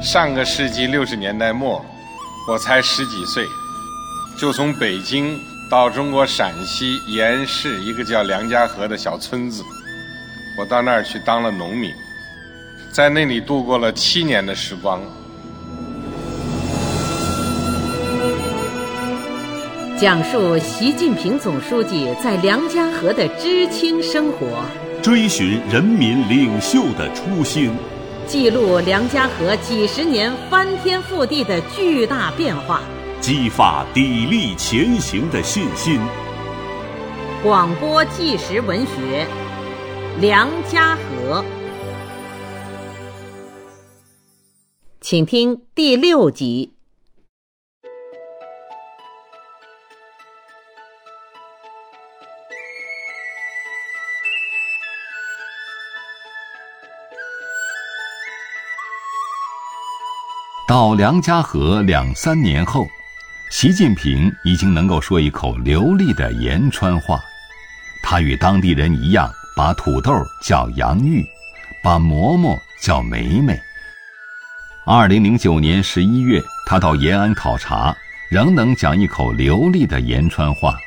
上个世纪六十年代末，我才十几岁，就从北京到中国陕西盐市一个叫梁家河的小村子，我到那儿去当了农民，在那里度过了七年的时光。讲述习近平总书记在梁家河的知青生活，追寻人民领袖的初心，记录梁家河几十年翻天覆地的巨大变化，激发砥砺前行的信心。广播纪实文学《梁家河》，请听第六集。到梁家河两三年后，习近平已经能够说一口流利的延川话。他与当地人一样，把土豆叫洋芋，把馍馍叫梅梅。二零零九年十一月，他到延安考察，仍能讲一口流利的延川话。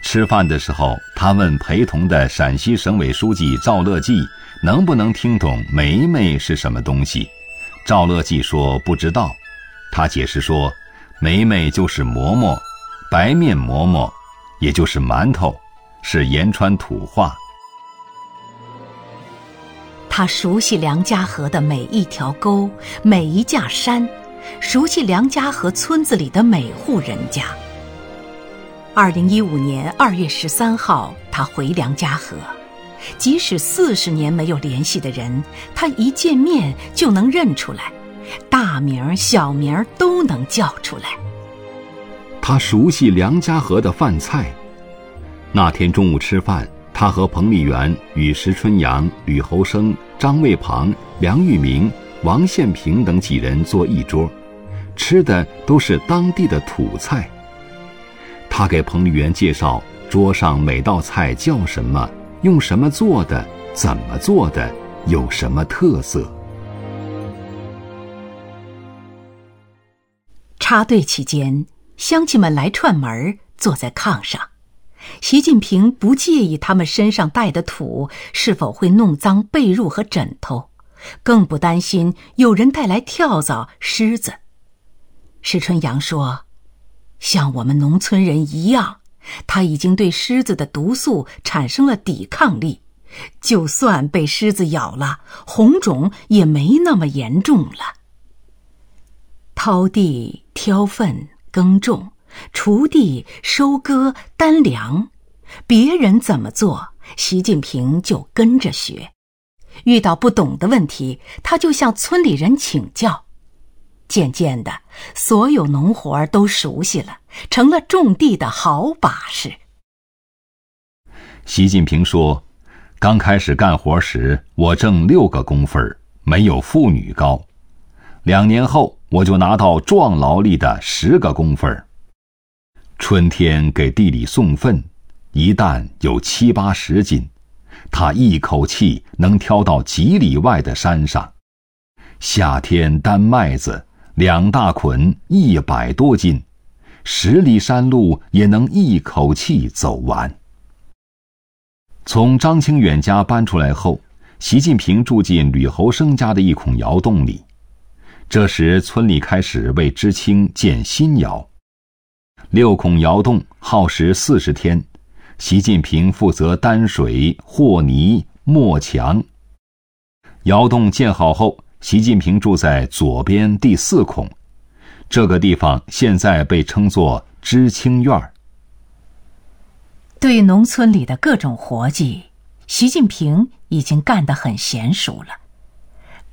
吃饭的时候，他问陪同的陕西省委书记赵乐际，能不能听懂“梅梅”是什么东西。赵乐际说：“不知道。”他解释说：“梅梅就是馍馍，白面馍馍，也就是馒头，是延川土话。”他熟悉梁家河的每一条沟、每一架山，熟悉梁家河村子里的每户人家。二零一五年二月十三号，他回梁家河。即使四十年没有联系的人，他一见面就能认出来，大名小名都能叫出来。他熟悉梁家河的饭菜。那天中午吃饭，他和彭丽媛与石春阳、吕侯生、张卫庞、梁玉明、王献平等几人坐一桌，吃的都是当地的土菜。他给彭丽媛介绍桌上每道菜叫什么。用什么做的？怎么做的？有什么特色？插队期间，乡亲们来串门，坐在炕上。习近平不介意他们身上带的土是否会弄脏被褥和枕头，更不担心有人带来跳蚤、虱子。石春阳说：“像我们农村人一样。”他已经对狮子的毒素产生了抵抗力，就算被狮子咬了，红肿也没那么严重了。掏地、挑粪、耕种、锄地、收割、担粮，别人怎么做，习近平就跟着学。遇到不懂的问题，他就向村里人请教。渐渐的，所有农活都熟悉了，成了种地的好把式。习近平说：“刚开始干活时，我挣六个工分没有妇女高；两年后，我就拿到壮劳力的十个工分春天给地里送粪，一担有七八十斤，他一口气能挑到几里外的山上。夏天担麦子。”两大捆一百多斤，十里山路也能一口气走完。从张清远家搬出来后，习近平住进吕侯生家的一孔窑洞里。这时，村里开始为知青建新窑。六孔窑洞耗时四十天，习近平负责担水、和泥、抹墙。窑洞建好后。习近平住在左边第四孔，这个地方现在被称作知青院儿。对农村里的各种活计，习近平已经干得很娴熟了。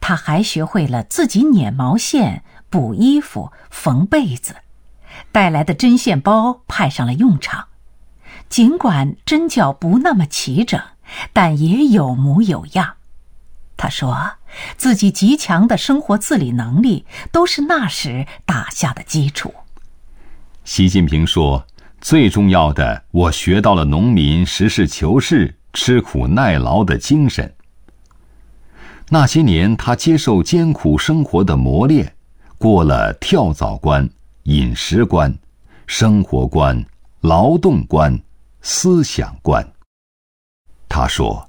他还学会了自己捻毛线、补衣服、缝被子，带来的针线包派上了用场。尽管针脚不那么齐整，但也有模有样。他说：“自己极强的生活自理能力都是那时打下的基础。”习近平说：“最重要的，我学到了农民实事求是、吃苦耐劳的精神。那些年，他接受艰苦生活的磨练，过了跳蚤关、饮食关、生活关、劳动关、思想关。他说：“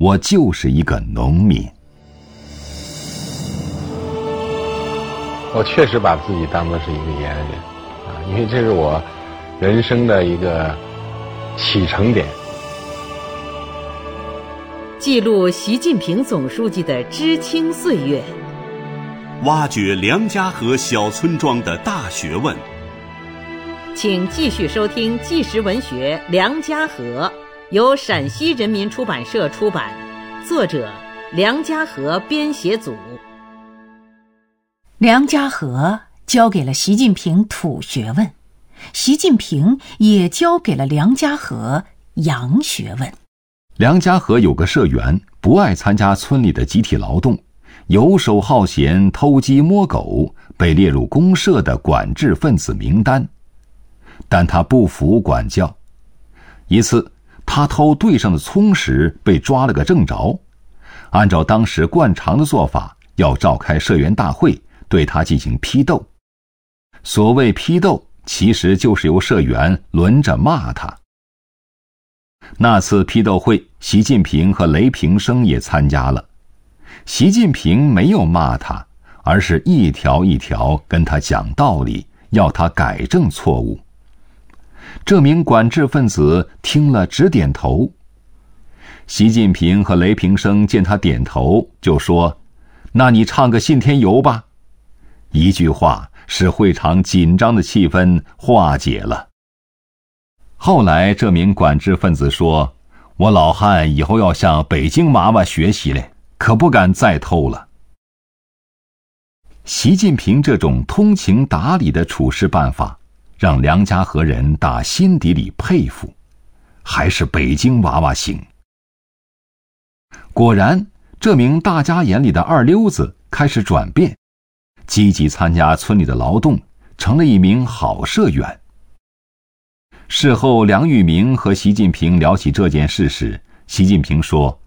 我就是一个农民。”我确实把自己当做是一个延安人，啊，因为这是我人生的一个启程点。记录习近平总书记的知青岁月，挖掘梁家河小村庄的大学问。请继续收听纪实文学《梁家河》，由陕西人民出版社出版，作者梁家河编写组。梁家河教给了习近平土学问，习近平也教给了梁家河洋学问。梁家河有个社员不爱参加村里的集体劳动，游手好闲、偷鸡摸狗，被列入公社的管制分子名单。但他不服管教，一次他偷队上的葱时被抓了个正着，按照当时惯常的做法，要召开社员大会。对他进行批斗，所谓批斗，其实就是由社员轮着骂他。那次批斗会，习近平和雷平生也参加了。习近平没有骂他，而是一条一条跟他讲道理，要他改正错误。这名管制分子听了直点头。习近平和雷平生见他点头，就说：“那你唱个信天游吧。”一句话使会场紧张的气氛化解了。后来，这名管制分子说：“我老汉以后要向北京娃娃学习嘞，可不敢再偷了。”习近平这种通情达理的处事办法，让梁家河人打心底里佩服，还是北京娃娃行。果然，这名大家眼里的二流子开始转变。积极参加村里的劳动，成了一名好社员。事后，梁玉明和习近平聊起这件事时，习近平说：“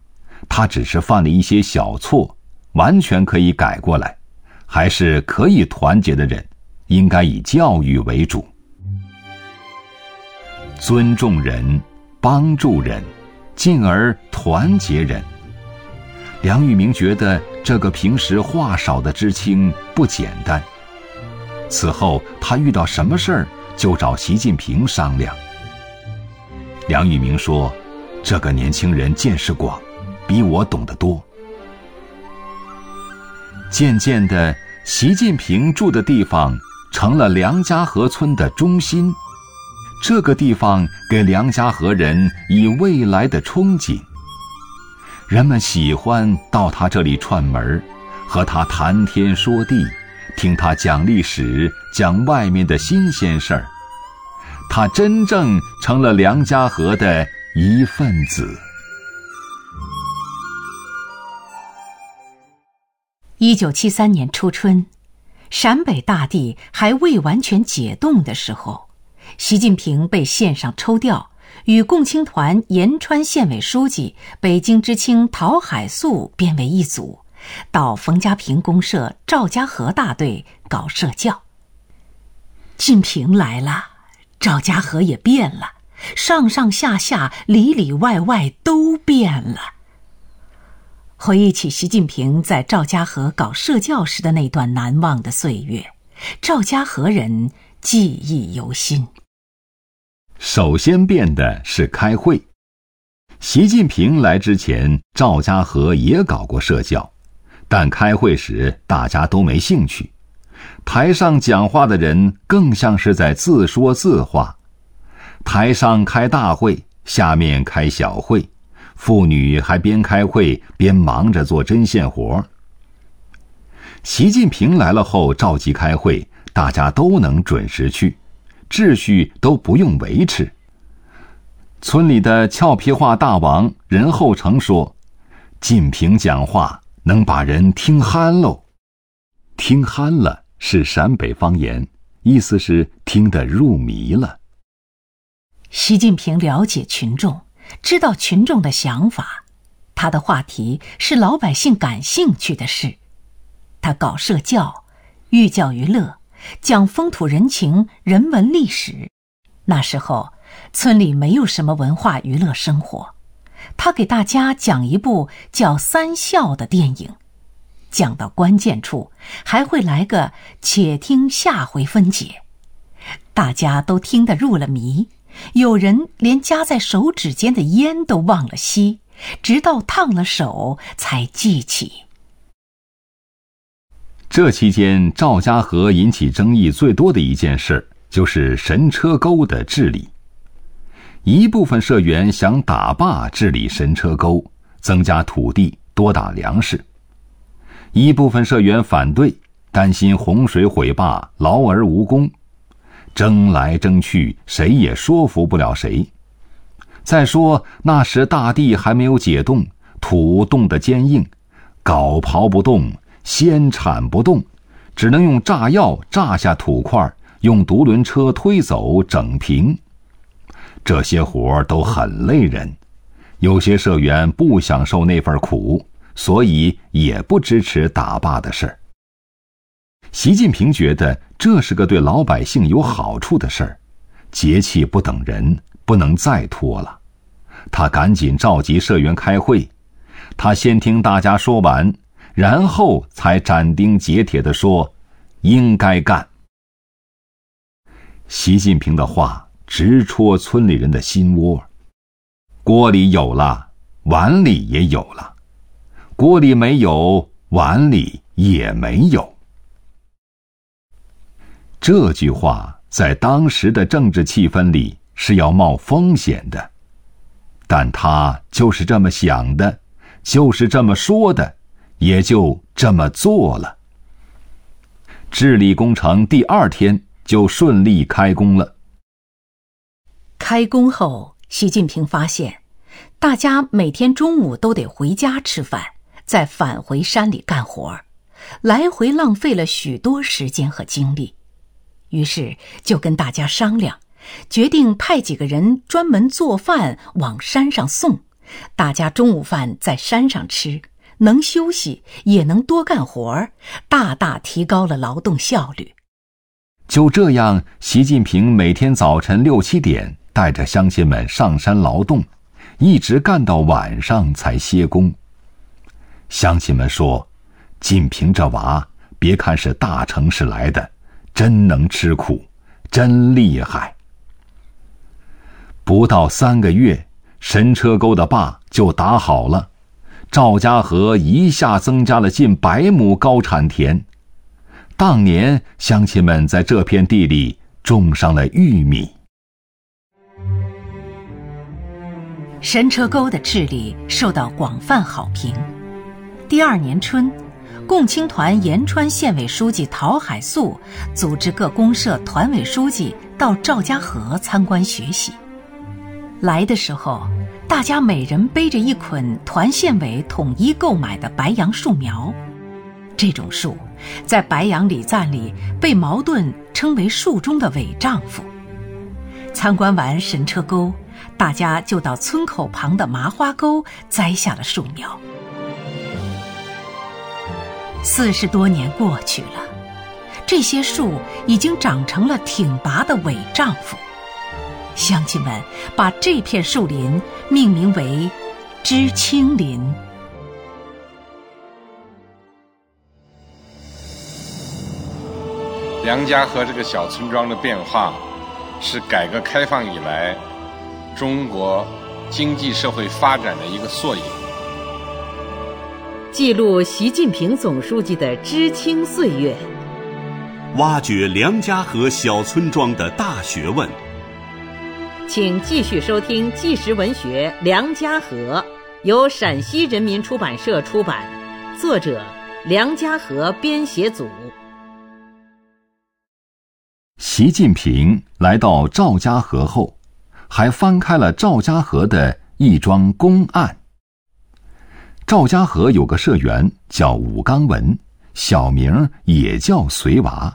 他只是犯了一些小错，完全可以改过来，还是可以团结的人，应该以教育为主，尊重人，帮助人，进而团结人。”梁玉明觉得这个平时话少的知青不简单。此后，他遇到什么事儿就找习近平商量。梁玉明说：“这个年轻人见识广，比我懂得多。”渐渐的，习近平住的地方成了梁家河村的中心，这个地方给梁家河人以未来的憧憬。人们喜欢到他这里串门和他谈天说地，听他讲历史，讲外面的新鲜事儿。他真正成了梁家河的一份子。一九七三年初春，陕北大地还未完全解冻的时候，习近平被县上抽调。与共青团延川县委书记、北京知青陶海素编为一组，到冯家坪公社赵家河大队搞社教。晋平来了，赵家河也变了，上上下下、里里外外都变了。回忆起习近平在赵家河搞社教时的那段难忘的岁月，赵家河人记忆犹新。首先变的是开会。习近平来之前，赵家河也搞过社教，但开会时大家都没兴趣。台上讲话的人更像是在自说自话。台上开大会，下面开小会，妇女还边开会边忙着做针线活。习近平来了后，召集开会，大家都能准时去。秩序都不用维持。村里的俏皮话大王任厚成说：“晋平讲话能把人听憨喽。”听憨了是陕北方言，意思是听得入迷了。习近平了解群众，知道群众的想法，他的话题是老百姓感兴趣的事。他搞社教，寓教于乐，讲风土人情、人文历史。那时候，村里没有什么文化娱乐生活。他给大家讲一部叫《三笑》的电影，讲到关键处还会来个“且听下回分解”，大家都听得入了迷。有人连夹在手指间的烟都忘了吸，直到烫了手才记起。这期间，赵家河引起争议最多的一件事，就是神车沟的治理。一部分社员想打坝治理神车沟，增加土地，多打粮食；一部分社员反对，担心洪水毁坝，劳而无功。争来争去，谁也说服不了谁。再说那时大地还没有解冻，土冻得坚硬，镐刨不动，先铲不动，只能用炸药炸下土块，用独轮车推走整平。这些活都很累人，有些社员不享受那份苦，所以也不支持打坝的事儿。习近平觉得这是个对老百姓有好处的事儿，节气不等人，不能再拖了。他赶紧召集社员开会，他先听大家说完，然后才斩钉截铁地说：“应该干。”习近平的话直戳村里人的心窝。锅里有了，碗里也有了；锅里没有，碗里也没有。这句话在当时的政治气氛里是要冒风险的，但他就是这么想的，就是这么说的，也就这么做了。治理工程第二天就顺利开工了。开工后，习近平发现，大家每天中午都得回家吃饭，再返回山里干活来回浪费了许多时间和精力。于是就跟大家商量，决定派几个人专门做饭往山上送，大家中午饭在山上吃，能休息也能多干活，大大提高了劳动效率。就这样，习近平每天早晨六七点带着乡亲们上山劳动，一直干到晚上才歇工。乡亲们说：“近平这娃，别看是大城市来的。”真能吃苦，真厉害！不到三个月，神车沟的坝就打好了，赵家河一下增加了近百亩高产田。当年，乡亲们在这片地里种上了玉米。神车沟的治理受到广泛好评。第二年春。共青团延川县委书记陶海素组织各公社团委书记到赵家河参观学习。来的时候，大家每人背着一捆团县委统一购买的白杨树苗。这种树，在白杨礼赞里被茅盾称为树中的伪丈夫。参观完神车沟，大家就到村口旁的麻花沟栽下了树苗。四十多年过去了，这些树已经长成了挺拔的伪丈夫。乡亲们把这片树林命名为“知青林”。梁家河这个小村庄的变化，是改革开放以来中国经济社会发展的一个缩影。记录习近平总书记的知青岁月，挖掘梁家河小村庄的大学问。请继续收听纪实文学《梁家河》，由陕西人民出版社出版，作者梁家河编写组。习近平来到赵家河后，还翻开了赵家河的一桩公案。赵家河有个社员叫武刚文，小名也叫随娃。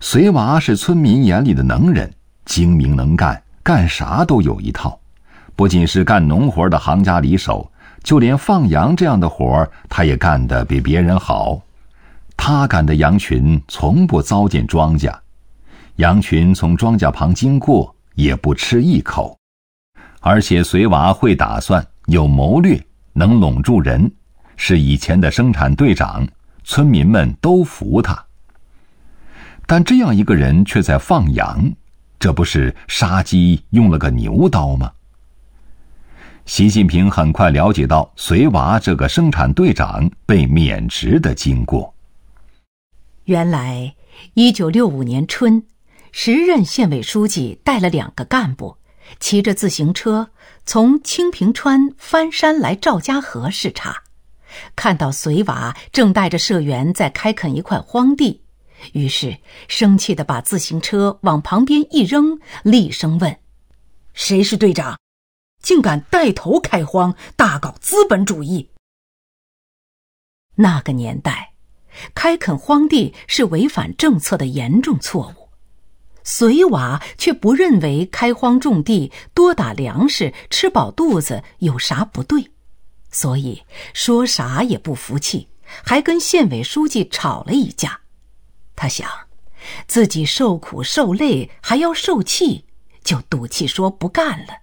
随娃是村民眼里的能人，精明能干，干啥都有一套。不仅是干农活的行家里手，就连放羊这样的活，他也干得比别人好。他赶的羊群从不糟践庄稼，羊群从庄稼旁经过也不吃一口。而且随娃会打算，有谋略，能拢住人，是以前的生产队长，村民们都服他。但这样一个人却在放羊，这不是杀鸡用了个牛刀吗？习近平很快了解到随娃这个生产队长被免职的经过。原来，一九六五年春，时任县委书记带了两个干部，骑着自行车从清平川翻山来赵家河视察，看到随娃正带着社员在开垦一块荒地，于是生气的把自行车往旁边一扔，厉声问：“谁是队长？竟敢带头开荒，大搞资本主义！”那个年代。开垦荒地是违反政策的严重错误，隋娃却不认为开荒种地多打粮食吃饱肚子有啥不对，所以说啥也不服气，还跟县委书记吵了一架。他想，自己受苦受累还要受气，就赌气说不干了，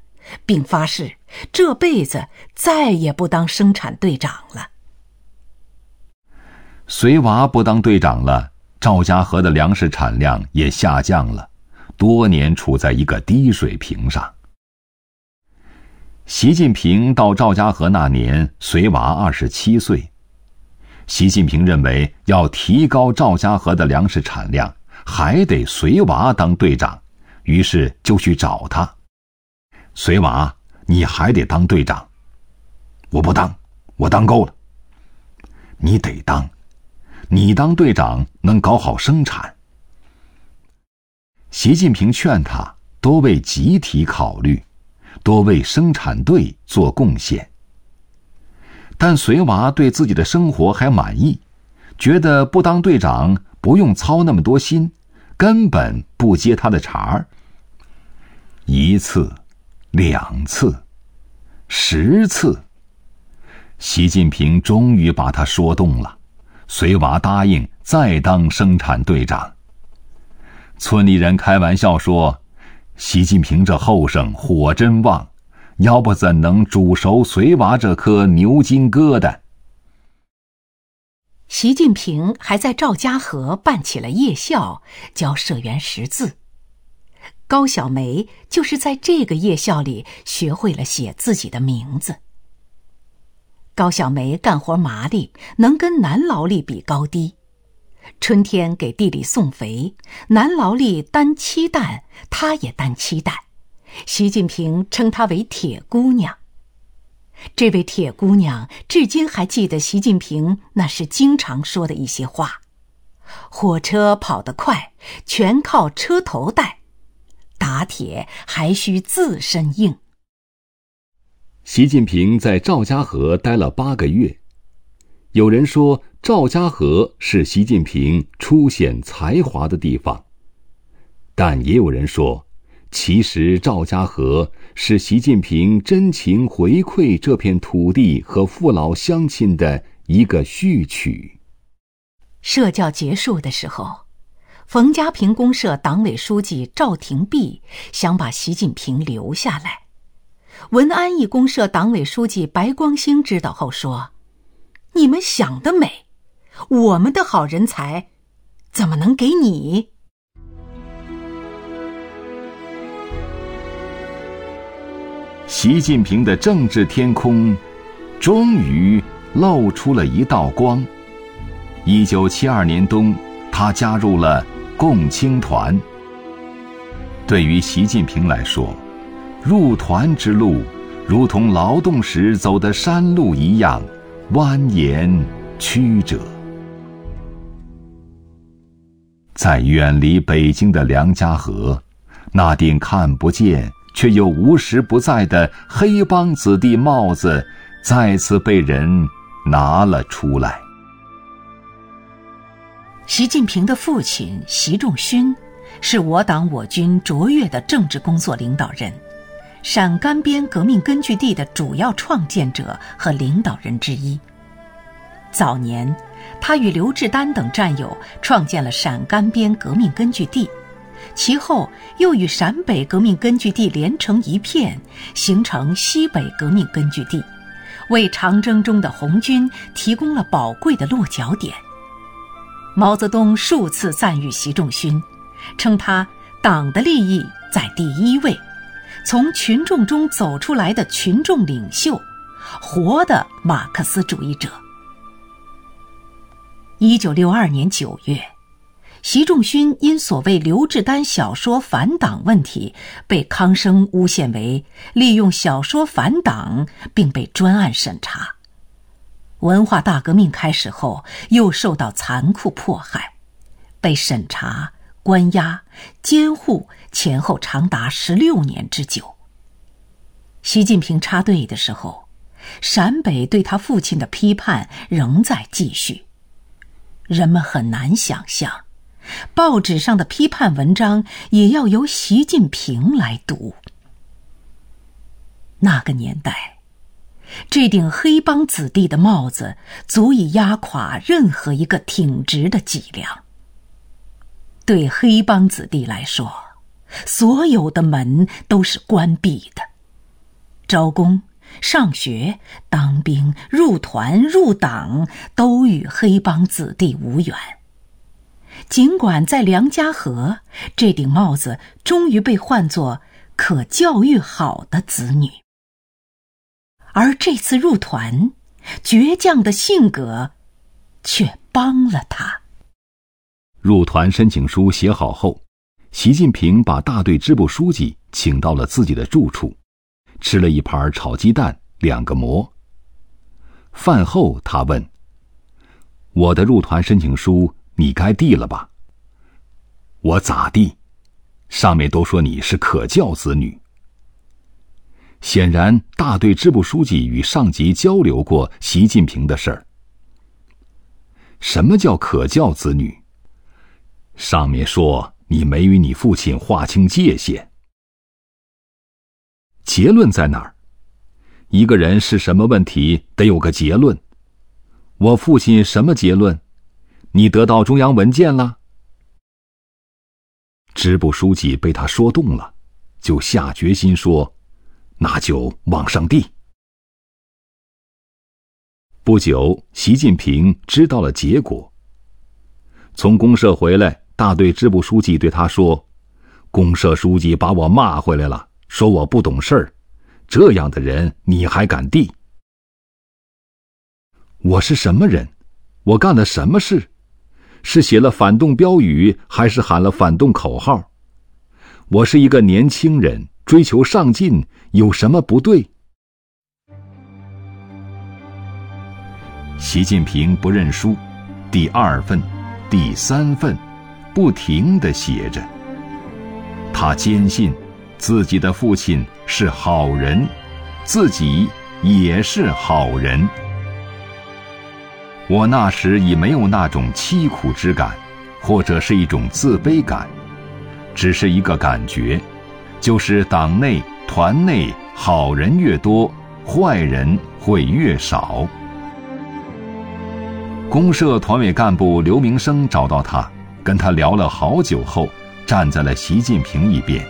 并发誓这辈子再也不当生产队长了。随娃不当队长了，赵家河的粮食产量也下降了，多年处在一个低水平上。习近平到赵家河那年，随娃二十七岁。习近平认为要提高赵家河的粮食产量，还得随娃当队长，于是就去找他。随娃，你还得当队长。我不当，我当够了。你得当。你当队长能搞好生产。习近平劝他多为集体考虑，多为生产队做贡献。但随娃对自己的生活还满意，觉得不当队长不用操那么多心，根本不接他的茬儿。一次，两次，十次，习近平终于把他说动了。随娃答应再当生产队长。村里人开玩笑说：“习近平这后生火真旺，要不怎能煮熟随娃这颗牛筋疙瘩？”习近平还在赵家河办起了夜校，教社员识字。高小梅就是在这个夜校里学会了写自己的名字。高小梅干活麻利，能跟男劳力比高低。春天给地里送肥，男劳力担七担，她也担七担。习近平称她为“铁姑娘”。这位铁姑娘至今还记得习近平那时经常说的一些话：“火车跑得快，全靠车头带；打铁还需自身硬。”习近平在赵家河待了八个月，有人说赵家河是习近平初显才华的地方，但也有人说，其实赵家河是习近平真情回馈这片土地和父老乡亲的一个序曲。社教结束的时候，冯家坪公社党委书记赵廷弼想把习近平留下来。文安义公社党委书记白光兴知道后说：“你们想得美，我们的好人才，怎么能给你？”习近平的政治天空，终于露出了一道光。一九七二年冬，他加入了共青团。对于习近平来说，入团之路，如同劳动时走的山路一样，蜿蜒曲折。在远离北京的梁家河，那顶看不见却又无时不在的黑帮子弟帽子，再次被人拿了出来。习近平的父亲习仲勋，是我党我军卓越的政治工作领导人。陕甘边革命根据地的主要创建者和领导人之一。早年，他与刘志丹等战友创建了陕甘边革命根据地，其后又与陕北革命根据地连成一片，形成西北革命根据地，为长征中的红军提供了宝贵的落脚点。毛泽东数次赞誉习仲勋，称他党的利益在第一位。从群众中走出来的群众领袖，活的马克思主义者。一九六二年九月，习仲勋因所谓刘志丹小说反党问题，被康生诬陷为利用小说反党，并被专案审查。文化大革命开始后，又受到残酷迫害，被审查。关押、监护前后长达十六年之久。习近平插队的时候，陕北对他父亲的批判仍在继续。人们很难想象，报纸上的批判文章也要由习近平来读。那个年代，这顶黑帮子弟的帽子足以压垮任何一个挺直的脊梁。对黑帮子弟来说，所有的门都是关闭的。招工、上学、当兵、入团、入党，都与黑帮子弟无缘。尽管在梁家河，这顶帽子终于被唤作可教育好的子女，而这次入团，倔强的性格，却帮了他。入团申请书写好后，习近平把大队支部书记请到了自己的住处，吃了一盘炒鸡蛋，两个馍。饭后，他问：“我的入团申请书你该递了吧？”“我咋地？上面都说你是可教子女。”显然，大队支部书记与上级交流过习近平的事儿。什么叫可教子女？上面说你没与你父亲划清界限，结论在哪儿？一个人是什么问题，得有个结论。我父亲什么结论？你得到中央文件了？支部书记被他说动了，就下决心说：“那就往上递。”不久，习近平知道了结果。从公社回来。大队支部书记对他说：“公社书记把我骂回来了，说我不懂事儿。这样的人你还敢递？我是什么人？我干了什么事？是写了反动标语，还是喊了反动口号？我是一个年轻人，追求上进，有什么不对？”习近平不认输，第二份，第三份。不停的写着。他坚信，自己的父亲是好人，自己也是好人。我那时已没有那种凄苦之感，或者是一种自卑感，只是一个感觉，就是党内团内好人越多，坏人会越少。公社团委干部刘明生找到他。跟他聊了好久后，站在了习近平一边。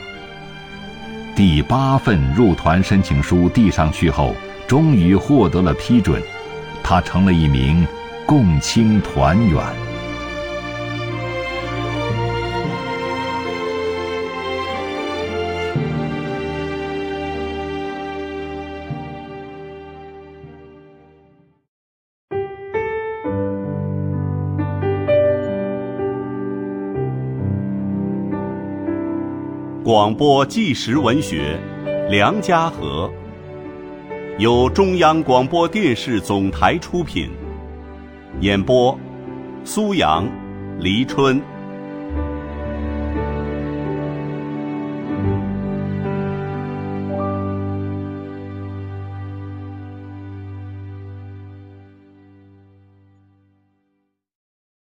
第八份入团申请书递上去后，终于获得了批准，他成了一名共青团员。广播纪实文学《梁家河》由中央广播电视总台出品，演播：苏阳、黎春。